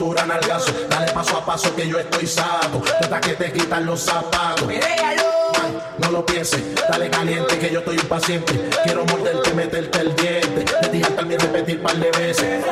Cintura, nalgazo. Dale paso a paso que yo estoy sato. Hasta que te quitan los zapatos. No lo pienses, dale caliente que yo estoy impaciente. Quiero morderte, meterte el diente. De ti también repetir par de veces.